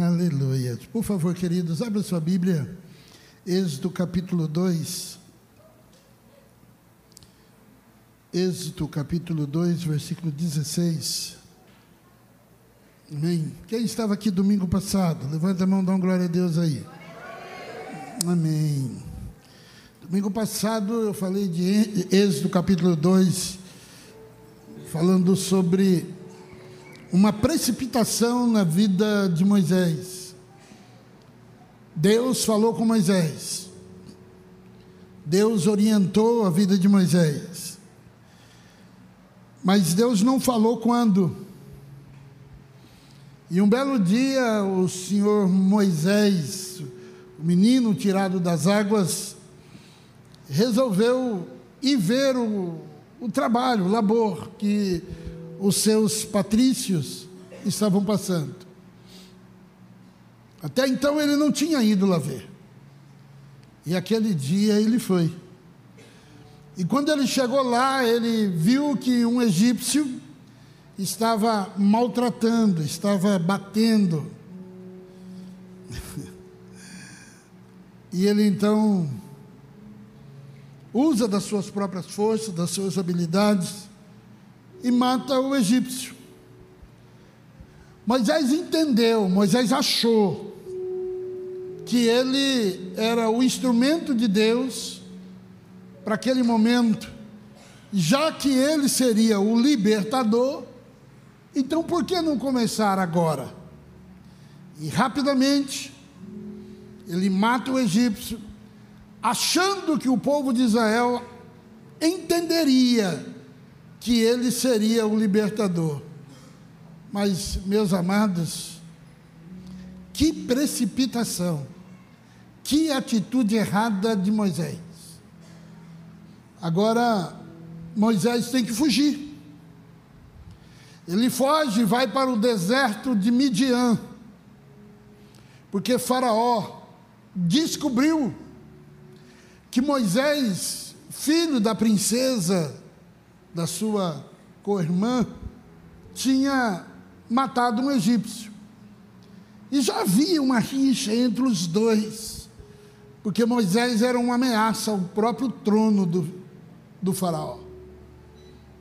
Aleluia. Por favor, queridos, abra sua Bíblia. Êxodo capítulo 2. Êxodo capítulo 2, versículo 16. Amém. Quem estava aqui domingo passado? Levanta a mão, dá uma glória a Deus aí. Amém. Domingo passado eu falei de Êxodo capítulo 2, falando sobre uma precipitação na vida de Moisés. Deus falou com Moisés. Deus orientou a vida de Moisés. Mas Deus não falou quando. E um belo dia, o senhor Moisés, o menino tirado das águas, resolveu ir ver o, o trabalho, o labor que os seus patrícios estavam passando. Até então ele não tinha ido lá ver. E aquele dia ele foi. E quando ele chegou lá, ele viu que um egípcio estava maltratando, estava batendo. e ele então usa das suas próprias forças, das suas habilidades, e mata o egípcio. Moisés entendeu, Moisés achou que ele era o instrumento de Deus para aquele momento, já que ele seria o libertador, então por que não começar agora? E rapidamente ele mata o egípcio, achando que o povo de Israel entenderia que ele seria o libertador. Mas, meus amados, que precipitação, que atitude errada de Moisés. Agora, Moisés tem que fugir. Ele foge e vai para o deserto de Midian, porque Faraó descobriu que Moisés, filho da princesa da sua co-irmã, tinha matado um egípcio. E já havia uma rixa entre os dois, porque Moisés era uma ameaça ao próprio trono do, do faraó.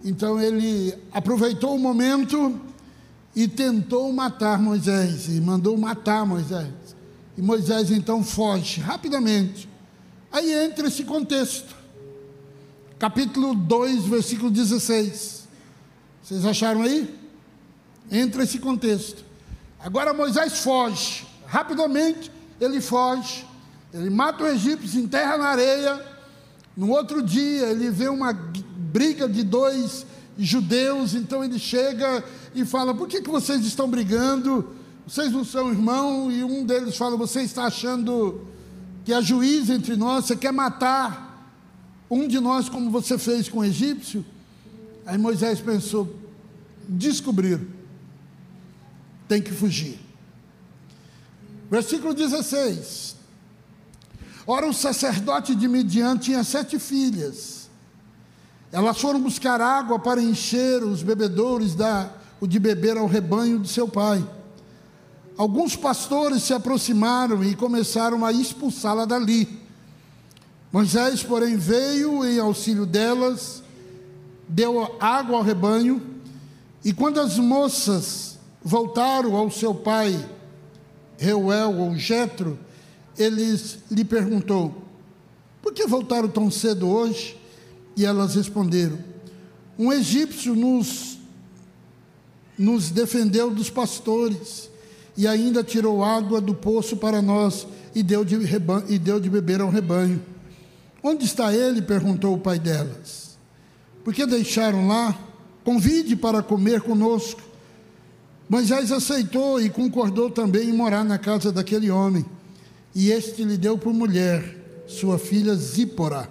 Então ele aproveitou o momento e tentou matar Moisés, e mandou matar Moisés. E Moisés então foge rapidamente. Aí entra esse contexto capítulo 2, versículo 16. Vocês acharam aí? Entra esse contexto. Agora Moisés foge, rapidamente ele foge, ele mata o egípcio, se enterra na areia. No outro dia ele vê uma briga de dois judeus, então ele chega e fala: Por que, que vocês estão brigando? Vocês não são irmão? E um deles fala: Você está achando que é juiz entre nós? Você quer matar um de nós, como você fez com o egípcio? Aí Moisés pensou: descobrir, tem que fugir. Versículo 16. Ora, o sacerdote de Midian tinha sete filhas. Elas foram buscar água para encher os bebedouros da, o de beber ao rebanho de seu pai. Alguns pastores se aproximaram e começaram a expulsá-la dali. Moisés, porém, veio em auxílio delas, deu água ao rebanho, e quando as moças voltaram ao seu pai, Reuel ou Jetro, eles lhe perguntou: Por que voltaram tão cedo hoje? E elas responderam: Um egípcio nos nos defendeu dos pastores e ainda tirou água do poço para nós e deu de, e deu de beber ao rebanho. Onde está ele? perguntou o pai delas. Por que deixaram lá? Convide para comer conosco. Moisés aceitou e concordou também em morar na casa daquele homem. E este lhe deu por mulher sua filha Zípora.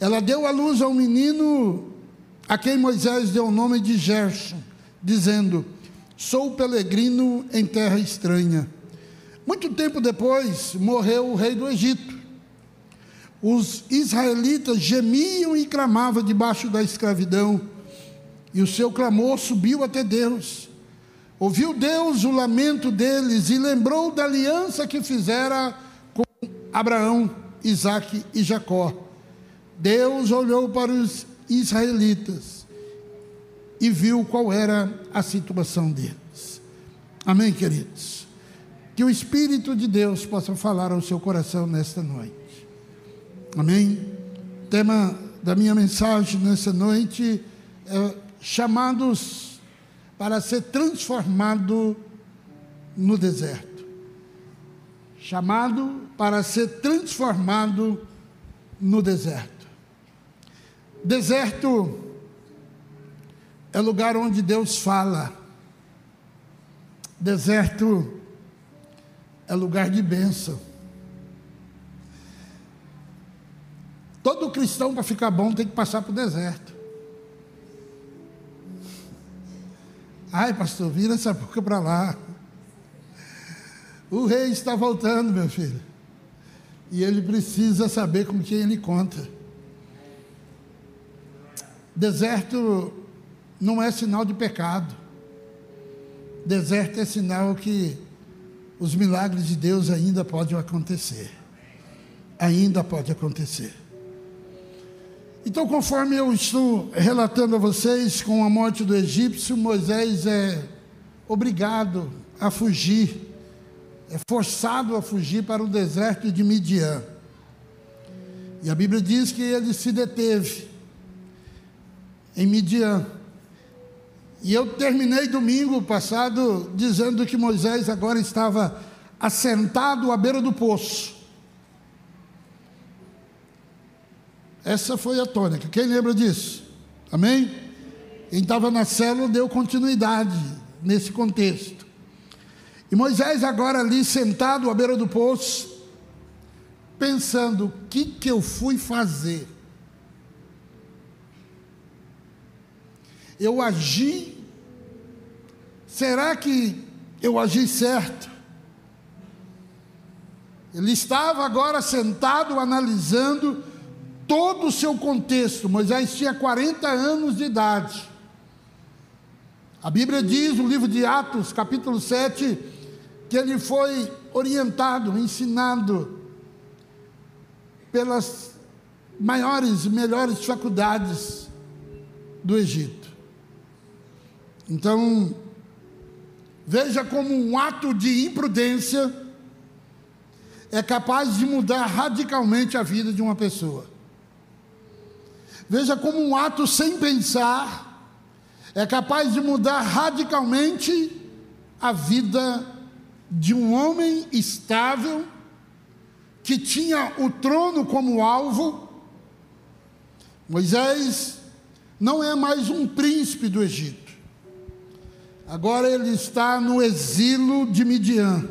Ela deu à luz ao menino a quem Moisés deu o nome de Gerson, dizendo: Sou peregrino em terra estranha. Muito tempo depois morreu o rei do Egito os israelitas gemiam e clamavam debaixo da escravidão, e o seu clamor subiu até Deus. Ouviu Deus o lamento deles e lembrou da aliança que fizera com Abraão, Isaque e Jacó. Deus olhou para os israelitas e viu qual era a situação deles. Amém, queridos? Que o Espírito de Deus possa falar ao seu coração nesta noite. Amém? O tema da minha mensagem nessa noite é chamados para ser transformado no deserto. Chamado para ser transformado no deserto. Deserto é lugar onde Deus fala. Deserto é lugar de bênção. Todo cristão, para ficar bom, tem que passar para o deserto. Ai, pastor, vira essa boca para lá. O rei está voltando, meu filho. E ele precisa saber com quem ele conta. Deserto não é sinal de pecado. Deserto é sinal que os milagres de Deus ainda podem acontecer. Ainda pode acontecer. Então, conforme eu estou relatando a vocês, com a morte do egípcio, Moisés é obrigado a fugir, é forçado a fugir para o deserto de Midian. E a Bíblia diz que ele se deteve em Midian. E eu terminei domingo passado dizendo que Moisés agora estava assentado à beira do poço. Essa foi a tônica. Quem lembra disso? Amém? Quem estava na célula deu continuidade nesse contexto. E Moisés agora ali sentado à beira do poço, pensando: o que, que eu fui fazer? Eu agi, será que eu agi certo? Ele estava agora sentado analisando todo o seu contexto. Moisés tinha 40 anos de idade. A Bíblia diz, no livro de Atos, capítulo 7, que ele foi orientado, ensinado pelas maiores e melhores faculdades do Egito. Então, veja como um ato de imprudência é capaz de mudar radicalmente a vida de uma pessoa. Veja como um ato sem pensar é capaz de mudar radicalmente a vida de um homem estável que tinha o trono como alvo. Moisés não é mais um príncipe do Egito. Agora ele está no exílio de Midian.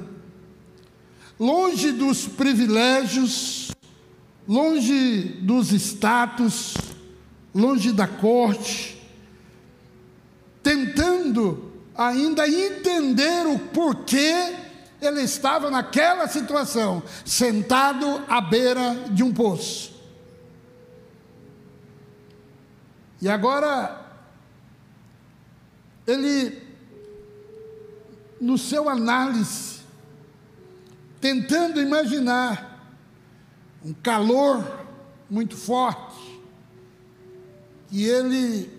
Longe dos privilégios, longe dos status, longe da corte, tentando ainda entender o porquê ele estava naquela situação, sentado à beira de um poço. E agora, ele, no seu análise, tentando imaginar um calor muito forte, e ele,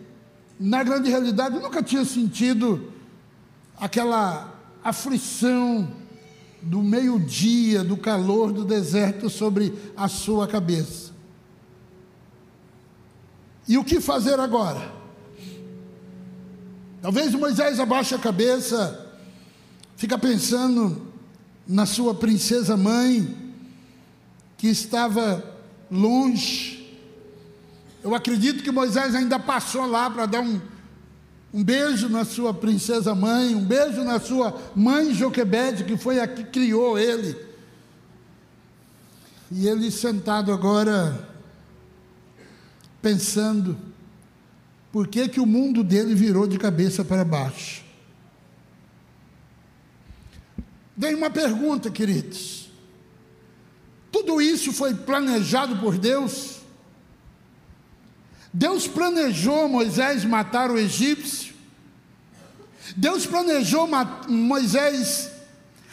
na grande realidade, nunca tinha sentido aquela aflição do meio-dia, do calor do deserto sobre a sua cabeça. E o que fazer agora? Talvez Moisés abaixe a cabeça, fica pensando na sua princesa mãe, que estava longe, eu acredito que Moisés ainda passou lá para dar um, um beijo na sua princesa mãe, um beijo na sua mãe Joquebede, que foi a que criou ele. E ele sentado agora, pensando, por que, que o mundo dele virou de cabeça para baixo? Dei uma pergunta, queridos. Tudo isso foi planejado por Deus? Deus planejou Moisés matar o egípcio. Deus planejou Moisés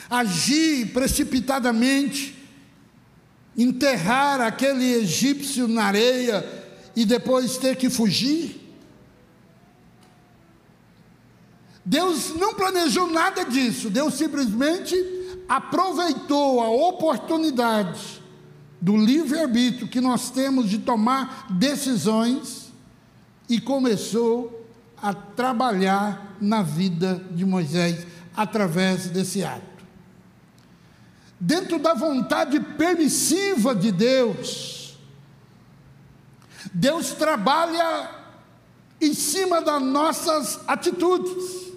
agir precipitadamente, enterrar aquele egípcio na areia e depois ter que fugir? Deus não planejou nada disso, Deus simplesmente aproveitou a oportunidade do livre-arbítrio que nós temos de tomar decisões e começou a trabalhar na vida de Moisés através desse ato. Dentro da vontade permissiva de Deus, Deus trabalha em cima das nossas atitudes.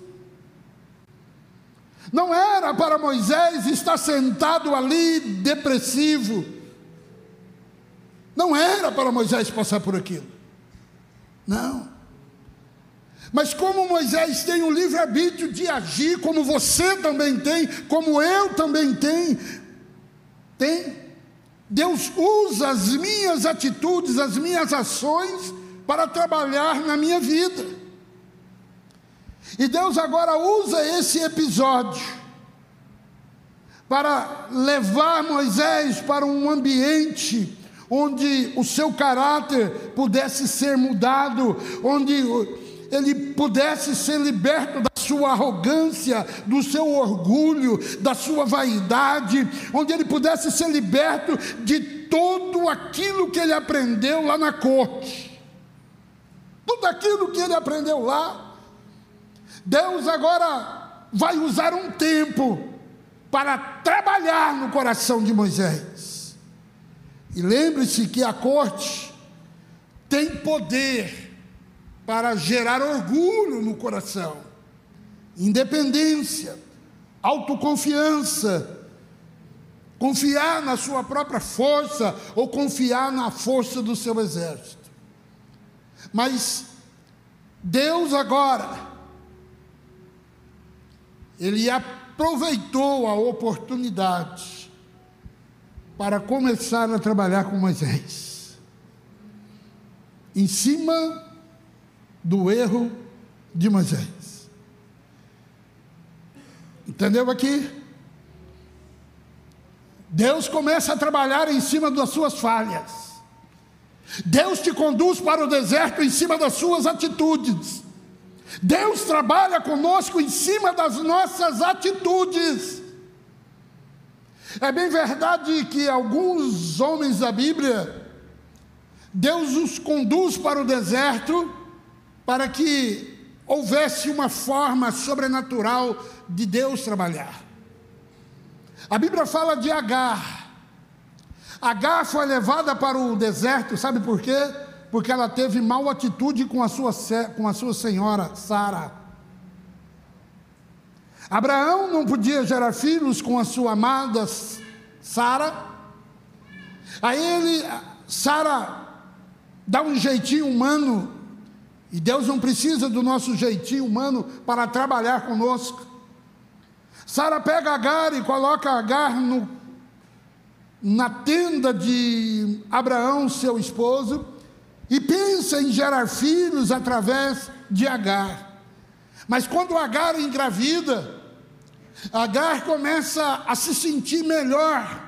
Não era para Moisés estar sentado ali depressivo. Não era para Moisés passar por aquilo. Não. Mas como Moisés tem o livre-arbítrio de agir, como você também tem, como eu também tenho, tem. Deus usa as minhas atitudes, as minhas ações para trabalhar na minha vida. E Deus agora usa esse episódio para levar Moisés para um ambiente onde o seu caráter pudesse ser mudado, onde ele pudesse ser liberto da sua arrogância, do seu orgulho, da sua vaidade, onde ele pudesse ser liberto de tudo aquilo que ele aprendeu lá na corte. Tudo aquilo que ele aprendeu lá, Deus agora vai usar um tempo para trabalhar no coração de Moisés. E lembre-se que a corte tem poder para gerar orgulho no coração, independência, autoconfiança, confiar na sua própria força ou confiar na força do seu exército. Mas Deus agora, Ele aproveitou a oportunidade para começar a trabalhar com Moisés, em cima do erro de Moisés. Entendeu aqui? Deus começa a trabalhar em cima das suas falhas. Deus te conduz para o deserto em cima das suas atitudes. Deus trabalha conosco em cima das nossas atitudes. É bem verdade que alguns homens da Bíblia, Deus os conduz para o deserto para que houvesse uma forma sobrenatural de Deus trabalhar. A Bíblia fala de Agar. Agar foi levada para o deserto, sabe por quê? Porque ela teve mal atitude com a sua, com a sua senhora Sara. Abraão não podia gerar filhos com a sua amada Sara. Aí ele, Sara, dá um jeitinho humano e Deus não precisa do nosso jeitinho humano para trabalhar conosco. Sara pega Agar e coloca Agar no, na tenda de Abraão, seu esposo, e pensa em gerar filhos através de Agar. Mas quando Agar engravida, Agar começa a se sentir melhor.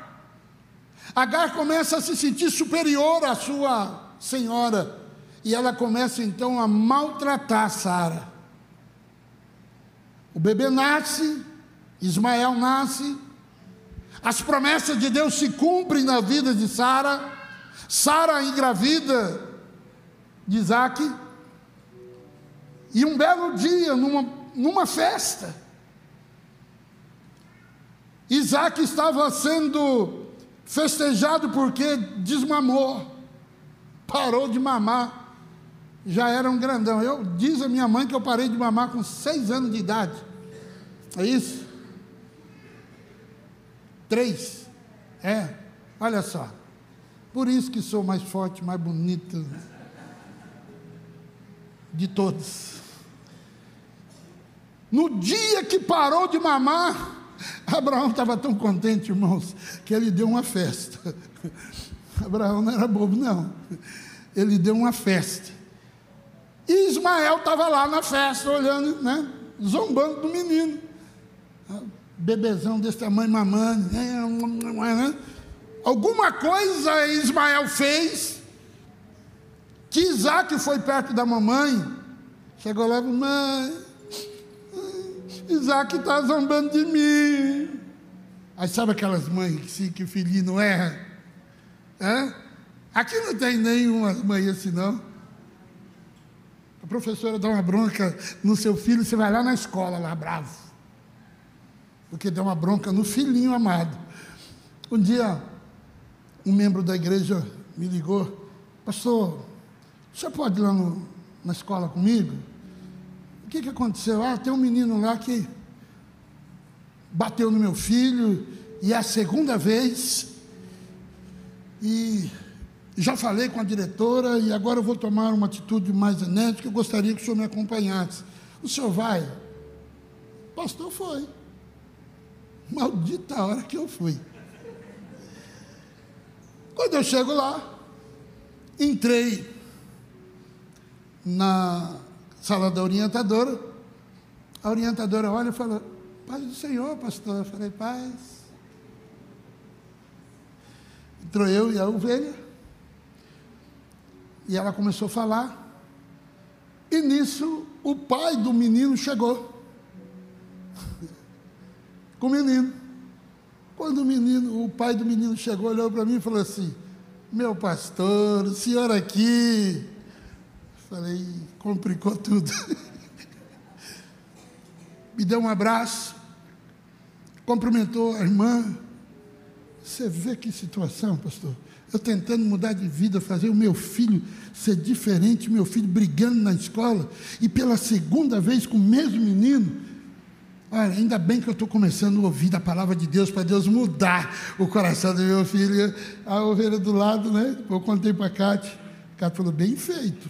Agar começa a se sentir superior à sua senhora. E ela começa então a maltratar Sara. O bebê nasce, Ismael nasce, as promessas de Deus se cumprem na vida de Sara. Sara engravida de Isaac. E um belo dia, numa, numa festa, Isaac estava sendo festejado porque desmamou, parou de mamar já era um grandão. Eu diz a minha mãe que eu parei de mamar com seis anos de idade. É isso? Três. É. Olha só. Por isso que sou mais forte, mais bonito de todos. No dia que parou de mamar, Abraão estava tão contente, irmãos, que ele deu uma festa. Abraão não era bobo, não. Ele deu uma festa. E Ismael estava lá na festa, olhando, né? zombando do menino. Bebezão desse tamanho, mamando. Né? Alguma coisa Ismael fez que Isaac foi perto da mamãe. Chegou lá, mãe, Isaac está zombando de mim. Aí sabe aquelas mães que, sim, que o filhinho não erra? É? Aqui não tem nenhuma mãe assim, não. A professora dá uma bronca no seu filho, você vai lá na escola, lá bravo. Porque deu uma bronca no filhinho amado. Um dia, um membro da igreja me ligou, pastor, você pode ir lá no, na escola comigo? O que, que aconteceu? Ah, tem um menino lá que bateu no meu filho, e é a segunda vez, e já falei com a diretora e agora eu vou tomar uma atitude mais enérgica. Eu gostaria que o senhor me acompanhasse. O senhor vai? pastor foi. Maldita hora que eu fui. Quando eu chego lá, entrei na sala da orientadora. A orientadora olha e fala: Paz do Senhor, pastor. Eu falei: Paz. Entrou eu e a ovelha. E ela começou a falar. E nisso o pai do menino chegou. Com o menino. Quando o menino, o pai do menino chegou, olhou para mim e falou assim: Meu pastor, o senhor aqui. Falei, complicou tudo. Me deu um abraço, cumprimentou a irmã. Você vê que situação, pastor? Eu tentando mudar de vida, fazer o meu filho ser diferente, meu filho brigando na escola, e pela segunda vez com o mesmo menino. Olha, ainda bem que eu estou começando a ouvir a palavra de Deus para Deus mudar o coração do meu filho. A ovelha do lado, né? Eu contei para a Cátia. A Cátia falou, bem feito.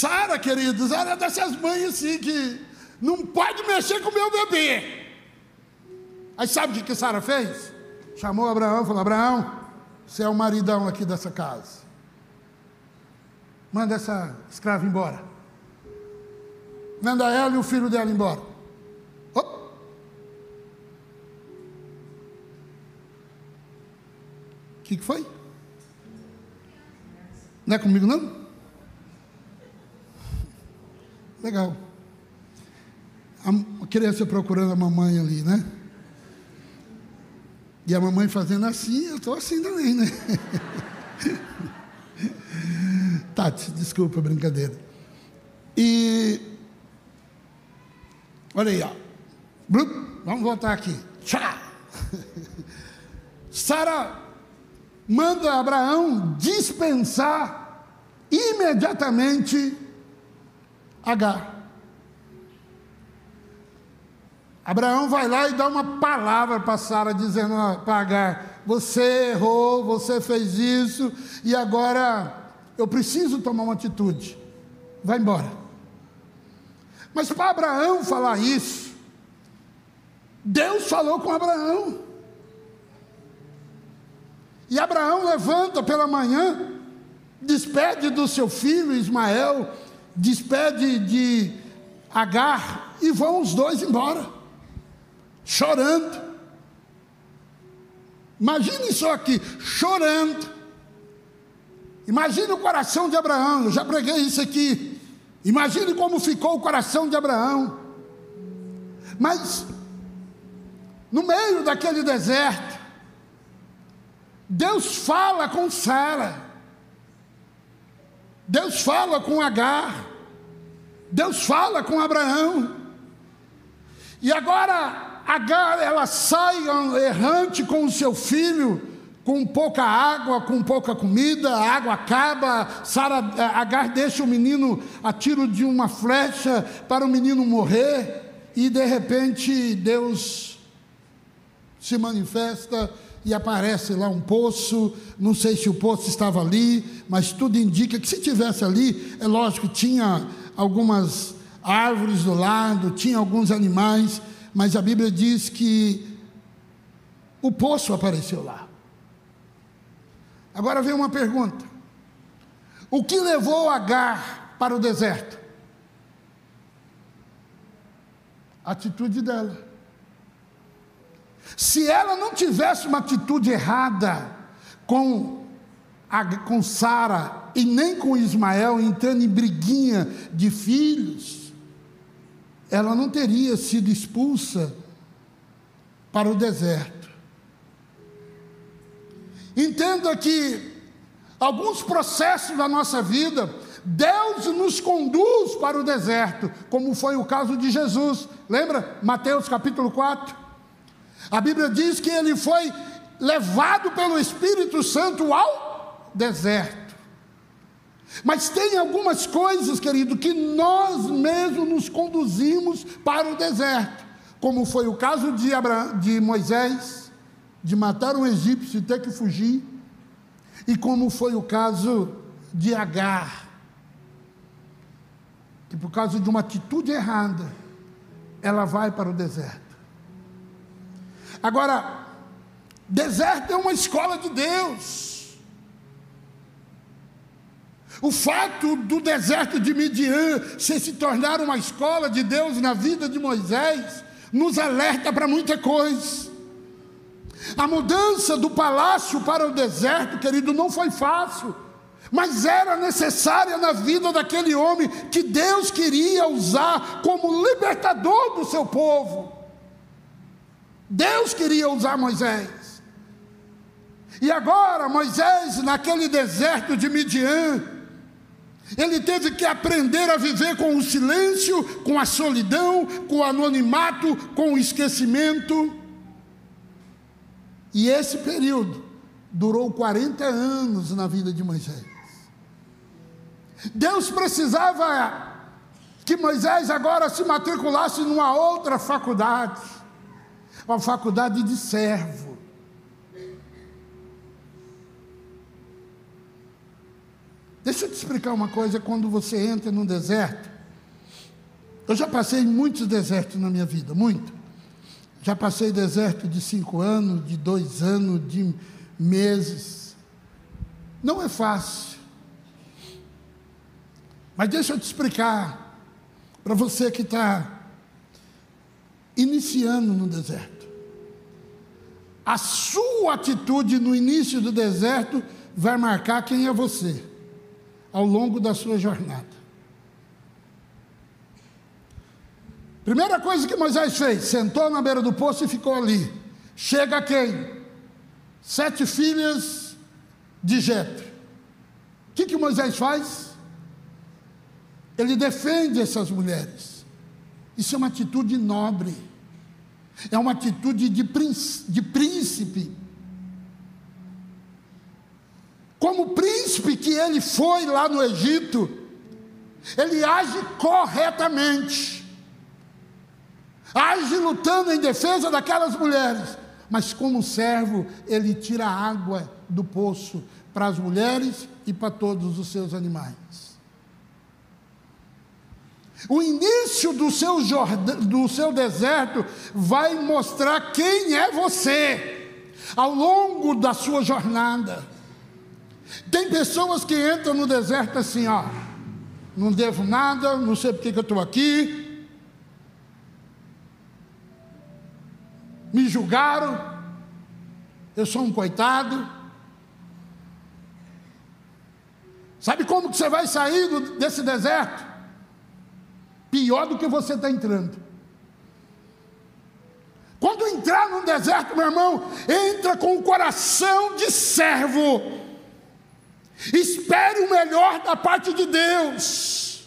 Sara, queridos, era dessas mães assim que não pode mexer com o meu bebê. Aí sabe o que, que Sara fez? Chamou Abraão falou: Abraão, você é o maridão aqui dessa casa. Manda essa escrava embora. Manda ela e o filho dela embora. O que, que foi? Não é comigo não? Legal. A criança procurando a mamãe ali, né? E a mamãe fazendo assim, eu estou assim também, né? Tati, desculpa brincadeira. E olha aí, ó. Vamos voltar aqui. Tchá! Sara manda Abraão dispensar imediatamente Agar. Abraão vai lá e dá uma palavra para Sara, dizendo para Agar: Você errou, você fez isso, e agora eu preciso tomar uma atitude. Vai embora. Mas para Abraão falar isso, Deus falou com Abraão. E Abraão levanta pela manhã, despede do seu filho Ismael, despede de Agar e vão os dois embora chorando. Imagine só aqui, chorando. Imagine o coração de Abraão, eu já preguei isso aqui. Imagine como ficou o coração de Abraão. Mas, no meio daquele deserto, Deus fala com Sara. Deus fala com Agar. Deus fala com Abraão. E agora Agar, ela sai errante com o seu filho, com pouca água, com pouca comida, a água acaba, Sara, Agar deixa o menino a tiro de uma flecha para o menino morrer, e de repente Deus se manifesta e aparece lá um poço, não sei se o poço estava ali, mas tudo indica que se tivesse ali, é lógico, tinha algumas árvores do lado, tinha alguns animais, mas a Bíblia diz que o poço apareceu lá. Agora vem uma pergunta: O que levou Agar para o deserto? A atitude dela. Se ela não tivesse uma atitude errada com, com Sara e nem com Ismael, entrando em briguinha de filhos, ela não teria sido expulsa para o deserto. Entenda que alguns processos da nossa vida, Deus nos conduz para o deserto, como foi o caso de Jesus. Lembra? Mateus capítulo 4. A Bíblia diz que ele foi levado pelo Espírito Santo ao deserto. Mas tem algumas coisas, querido, que nós mesmos nos conduzimos para o deserto, como foi o caso de, de Moisés, de matar um egípcio e ter que fugir, e como foi o caso de Agar, que por causa de uma atitude errada, ela vai para o deserto. Agora, deserto é uma escola de Deus. O fato do deserto de Midian se, se tornar uma escola de Deus na vida de Moisés, nos alerta para muita coisa. A mudança do palácio para o deserto, querido, não foi fácil, mas era necessária na vida daquele homem que Deus queria usar como libertador do seu povo. Deus queria usar Moisés. E agora, Moisés, naquele deserto de Midian, ele teve que aprender a viver com o silêncio, com a solidão, com o anonimato, com o esquecimento. E esse período durou 40 anos na vida de Moisés. Deus precisava que Moisés agora se matriculasse numa outra faculdade, uma faculdade de servo. Deixa eu te explicar uma coisa: quando você entra num deserto, eu já passei muitos desertos na minha vida, muito. Já passei deserto de cinco anos, de dois anos, de meses. Não é fácil. Mas deixa eu te explicar, para você que está iniciando no deserto. A sua atitude no início do deserto vai marcar quem é você ao longo da sua jornada. Primeira coisa que Moisés fez, sentou na beira do poço e ficou ali. Chega quem? Sete filhas de Jetro. O que, que Moisés faz? Ele defende essas mulheres. Isso é uma atitude nobre. É uma atitude de príncipe. Como príncipe que ele foi lá no Egito, ele age corretamente, age lutando em defesa daquelas mulheres, mas como servo, ele tira água do poço para as mulheres e para todos os seus animais. O início do seu, do seu deserto vai mostrar quem é você ao longo da sua jornada. Tem pessoas que entram no deserto assim, ó, não devo nada, não sei porque que eu estou aqui, me julgaram, eu sou um coitado. Sabe como que você vai sair do, desse deserto? Pior do que você está entrando. Quando entrar no deserto, meu irmão, entra com o coração de servo Espere o melhor da parte de Deus.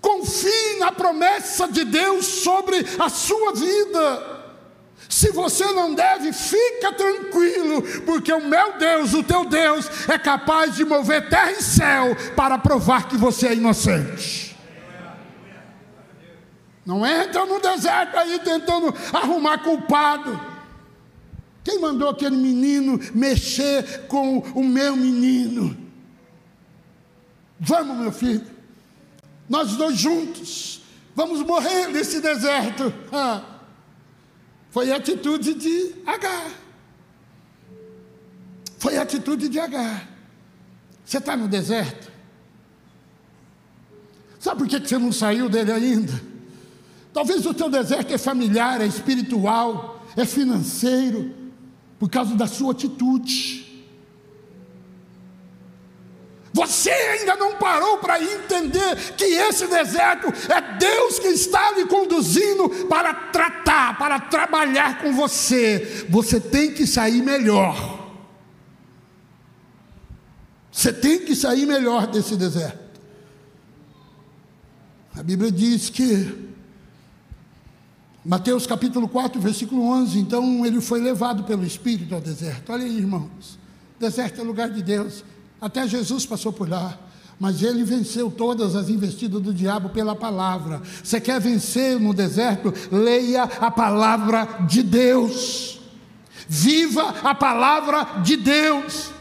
Confie na promessa de Deus sobre a sua vida. Se você não deve, fica tranquilo, porque o meu Deus, o teu Deus, é capaz de mover terra e céu para provar que você é inocente. Não entra no deserto aí tentando arrumar culpado. Quem mandou aquele menino mexer com o meu menino? Vamos, meu filho, nós dois juntos, vamos morrer nesse deserto. Ah, foi a atitude de Agar. Foi a atitude de Agar. Você está no deserto? Sabe por que você não saiu dele ainda? Talvez o teu deserto é familiar, é espiritual, é financeiro, por causa da sua atitude. Você ainda não parou para entender que esse deserto é Deus que está lhe conduzindo para tratar, para trabalhar com você. Você tem que sair melhor. Você tem que sair melhor desse deserto. A Bíblia diz que, Mateus capítulo 4, versículo 11, então ele foi levado pelo Espírito ao deserto. Olha aí, irmãos, deserto é lugar de Deus. Até Jesus passou por lá. Mas ele venceu todas as investidas do diabo pela palavra. Você quer vencer no deserto? Leia a palavra de Deus. Viva a palavra de Deus.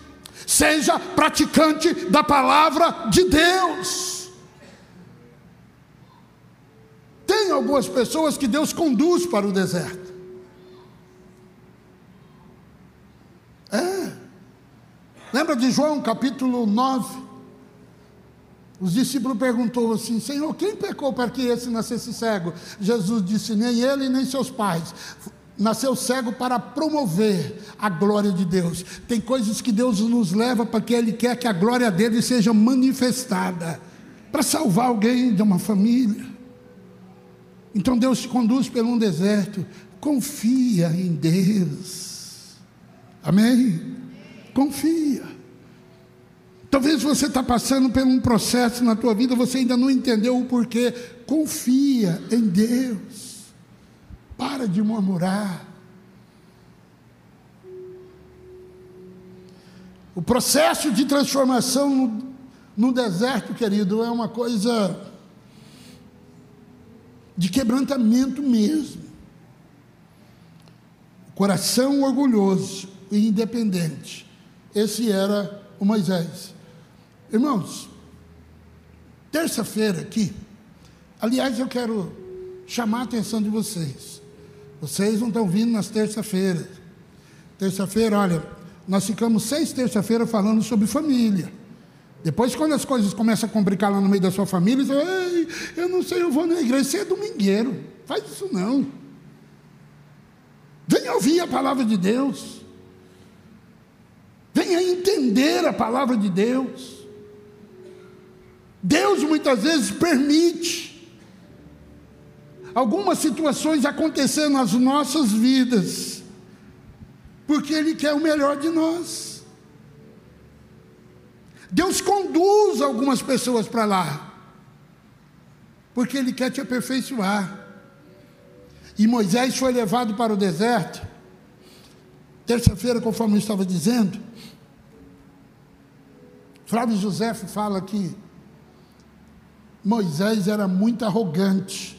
Seja praticante da palavra de Deus. Tem algumas pessoas que Deus conduz para o deserto. É. Lembra de João capítulo 9? Os discípulos perguntou assim: Senhor, quem pecou para que esse nascesse cego? Jesus disse: Nem ele, nem seus pais nasceu cego para promover a glória de Deus. Tem coisas que Deus nos leva para que Ele quer que a glória dele seja manifestada para salvar alguém de uma família. Então Deus te conduz por um deserto. Confia em Deus. Amém? Confia. Talvez você está passando por um processo na tua vida, você ainda não entendeu o porquê. Confia em Deus. Para de murmurar. O processo de transformação no, no deserto, querido, é uma coisa de quebrantamento mesmo. Coração orgulhoso e independente. Esse era o Moisés. Irmãos, terça-feira aqui, aliás, eu quero chamar a atenção de vocês. Vocês não estão vindo nas terça-feiras. Terça-feira, olha, nós ficamos seis terça-feiras falando sobre família. Depois, quando as coisas começam a complicar lá no meio da sua família, você Ei, eu não sei, eu vou na igreja. Você é domingueiro. Faz isso não. Venha ouvir a palavra de Deus. Venha entender a palavra de Deus. Deus muitas vezes permite algumas situações acontecer nas nossas vidas, porque Ele quer o melhor de nós. Deus conduz algumas pessoas para lá, porque Ele quer te aperfeiçoar. E Moisés foi levado para o deserto, terça-feira, conforme eu estava dizendo. Flávio José fala que Moisés era muito arrogante.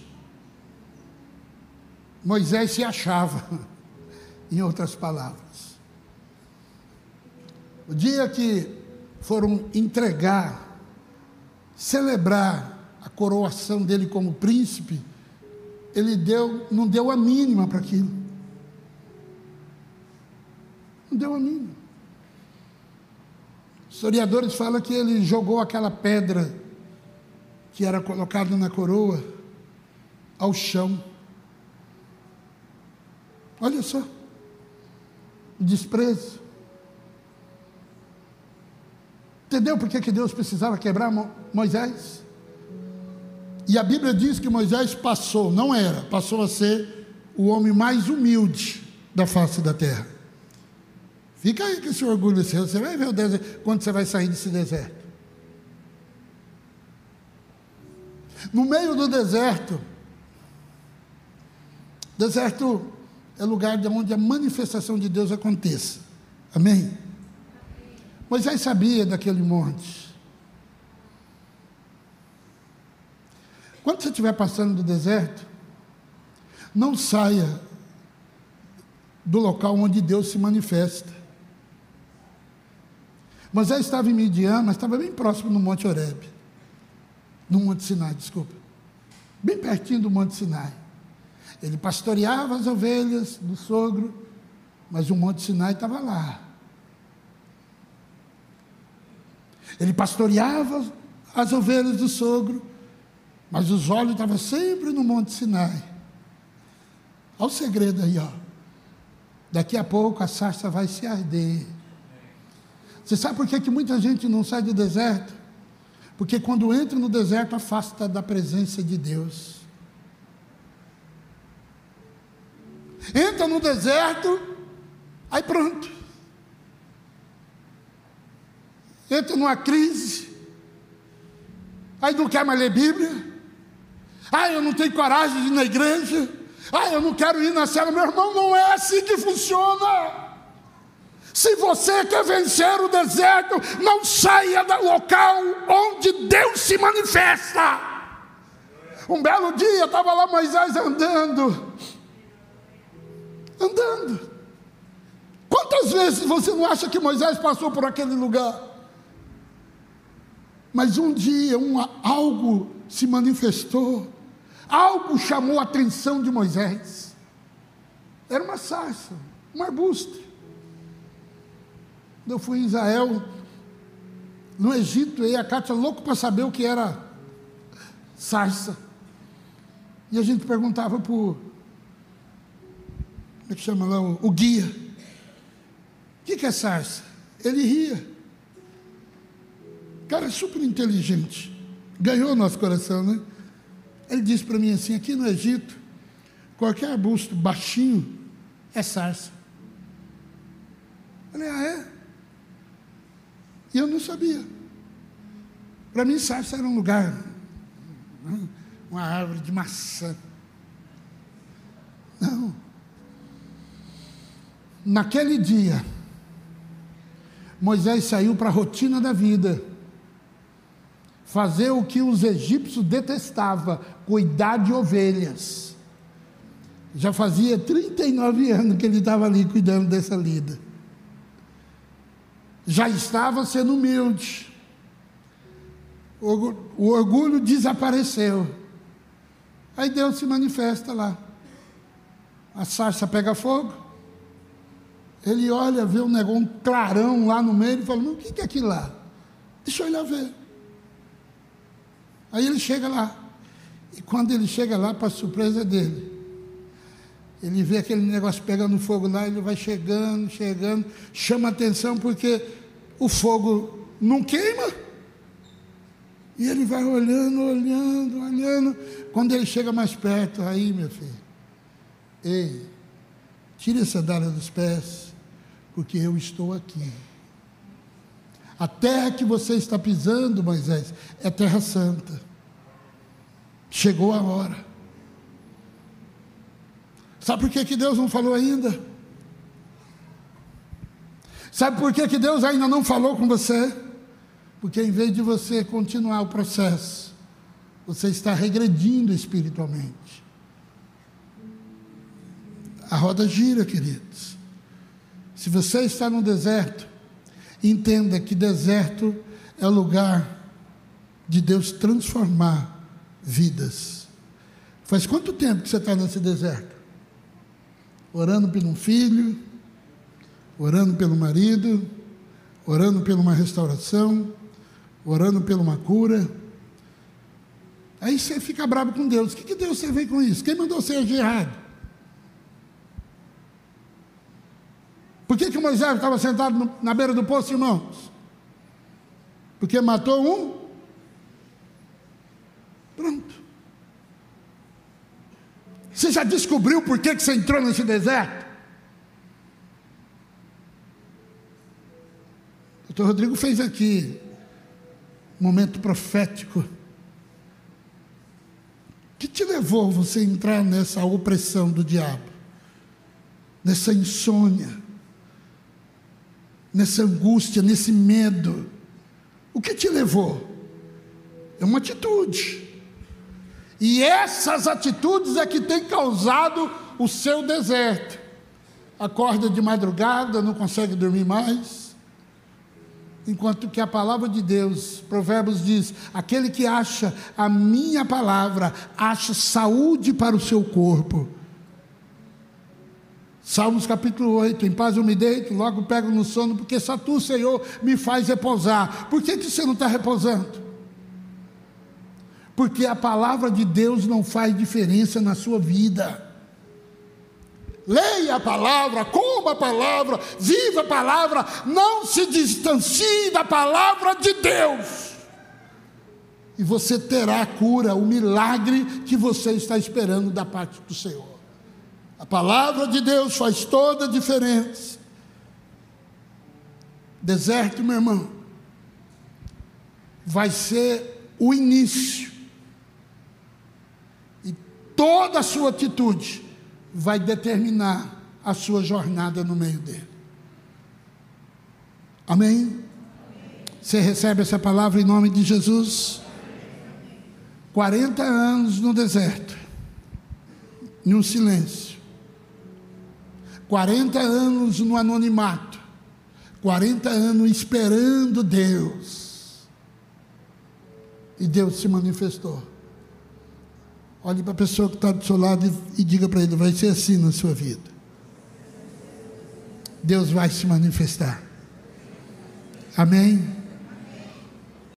Moisés se achava, em outras palavras. O dia que foram entregar, celebrar a coroação dele como príncipe, ele deu, não deu a mínima para aquilo. Não deu a mínima. Historiadores falam que ele jogou aquela pedra que era colocada na coroa ao chão. Olha só. Desprezo. Entendeu por que, que Deus precisava quebrar Moisés? E a Bíblia diz que Moisés passou, não era, passou a ser o homem mais humilde da face da terra. Fica aí com esse orgulho seu, você vai ver o deserto, quando você vai sair desse deserto. No meio do deserto, deserto é lugar de onde a manifestação de Deus aconteça. Amém? Moisés sabia daquele monte. Quando você estiver passando do deserto, não saia do local onde Deus se manifesta. Moisés estava em Midian, mas estava bem próximo do Monte Oreb. No Monte Sinai, desculpa. Bem pertinho do Monte Sinai. Ele pastoreava as ovelhas do sogro, mas o Monte Sinai estava lá. Ele pastoreava as ovelhas do sogro, Mas os olhos estavam sempre no Monte Sinai. Olha o segredo aí, ó. Daqui a pouco a sarça vai se arder. Você sabe por que, que muita gente não sai do deserto? Porque quando entra no deserto, afasta da presença de Deus. Entra no deserto, aí pronto. Entra numa crise, aí não quer mais ler Bíblia. Ah, eu não tenho coragem de ir na igreja. Ah, eu não quero ir na cela. Meu irmão, não é assim que funciona. Se você quer vencer o deserto, não saia do local onde Deus se manifesta. Um belo dia estava lá Moisés andando, andando. Quantas vezes você não acha que Moisés passou por aquele lugar? Mas um dia um, algo se manifestou, algo chamou a atenção de Moisés. Era uma sarça, um arbusto. Eu fui em Israel, no Egito, e a Cátia louco para saber o que era sarça. E a gente perguntava para o. Como é que chama lá? O, o guia. O que, que é sarça? Ele ria. Cara super inteligente. Ganhou nosso coração, né? Ele disse para mim assim: aqui no Egito, qualquer arbusto baixinho é sarça. Eu falei, ah, é? Eu não sabia. Para mim, sarça era um lugar, uma árvore de maçã. Não. Naquele dia, Moisés saiu para a rotina da vida, fazer o que os egípcios detestavam, cuidar de ovelhas. Já fazia 39 anos que ele estava ali cuidando dessa lida já estava sendo humilde. O orgulho desapareceu. Aí Deus se manifesta lá. A sarça pega fogo. Ele olha, vê um negócio, um clarão lá no meio e fala: o que é aquilo lá? Deixa eu lá ver. Aí ele chega lá. E quando ele chega lá, para surpresa dele, ele vê aquele negócio pegando fogo lá, ele vai chegando, chegando, chama atenção porque o fogo não queima. E ele vai olhando, olhando, olhando. Quando ele chega mais perto, aí, meu filho, ei, tire a sandália dos pés, porque eu estou aqui. A terra que você está pisando, Moisés, é terra santa. Chegou a hora. Sabe por que, que Deus não falou ainda? Sabe por que, que Deus ainda não falou com você? Porque em vez de você continuar o processo, você está regredindo espiritualmente. A roda gira, queridos. Se você está no deserto, entenda que deserto é lugar de Deus transformar vidas. Faz quanto tempo que você está nesse deserto? Orando por um filho, orando pelo marido, orando por uma restauração, orando por uma cura. Aí você fica bravo com Deus. O que, que Deus a ver com isso? Quem mandou você agir errado? Por que, que Moisés estava sentado na beira do poço, irmãos? Porque matou um? Pronto. Você já descobriu por que, você entrou nesse deserto? pastor Rodrigo fez aqui um momento profético. O que te levou você a entrar nessa opressão do diabo? Nessa insônia? Nessa angústia, nesse medo? O que te levou? É uma atitude. E essas atitudes é que têm causado o seu deserto. Acorda de madrugada, não consegue dormir mais enquanto que a palavra de Deus, Provérbios diz: aquele que acha a minha palavra, acha saúde para o seu corpo. Salmos capítulo 8, em paz eu me deito, logo pego no sono, porque só tu, Senhor, me faz repousar. Por que, que você não está repousando? Porque a palavra de Deus não faz diferença na sua vida. Leia a palavra, coma a palavra, viva a palavra, não se distancie da palavra de Deus. E você terá a cura, o milagre que você está esperando da parte do Senhor. A palavra de Deus faz toda a diferença. Deserto, meu irmão, vai ser o início. Toda a sua atitude vai determinar a sua jornada no meio dele. Amém? Você recebe essa palavra em nome de Jesus? 40 anos no deserto, em um silêncio. 40 anos no anonimato. 40 anos esperando Deus. E Deus se manifestou. Olhe para a pessoa que está do seu lado e, e diga para ele: vai ser assim na sua vida. Deus vai se manifestar. Amém?